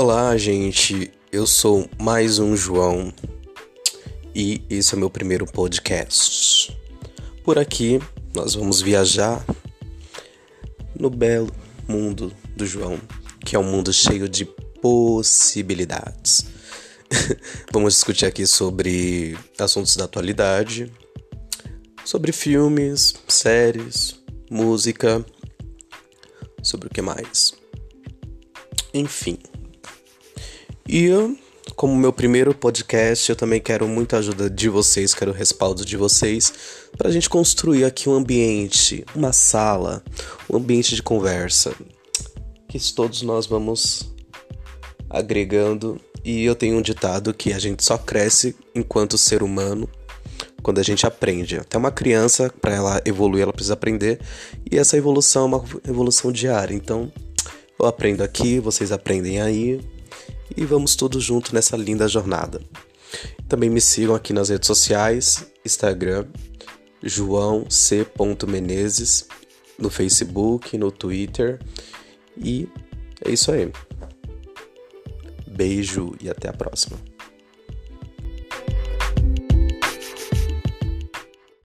Olá, gente. Eu sou mais um João e esse é o meu primeiro podcast. Por aqui nós vamos viajar no belo mundo do João, que é um mundo cheio de possibilidades. vamos discutir aqui sobre assuntos da atualidade, sobre filmes, séries, música, sobre o que mais. Enfim. E como meu primeiro podcast, eu também quero muita ajuda de vocês, quero o respaldo de vocês para a gente construir aqui um ambiente, uma sala, um ambiente de conversa que todos nós vamos agregando. E eu tenho um ditado que a gente só cresce enquanto ser humano quando a gente aprende. Até uma criança, para ela evoluir, ela precisa aprender, e essa evolução é uma evolução diária. Então, eu aprendo aqui, vocês aprendem aí e vamos todos juntos nessa linda jornada. Também me sigam aqui nas redes sociais, Instagram, João C. Menezes, no Facebook, no Twitter. E é isso aí. Beijo e até a próxima.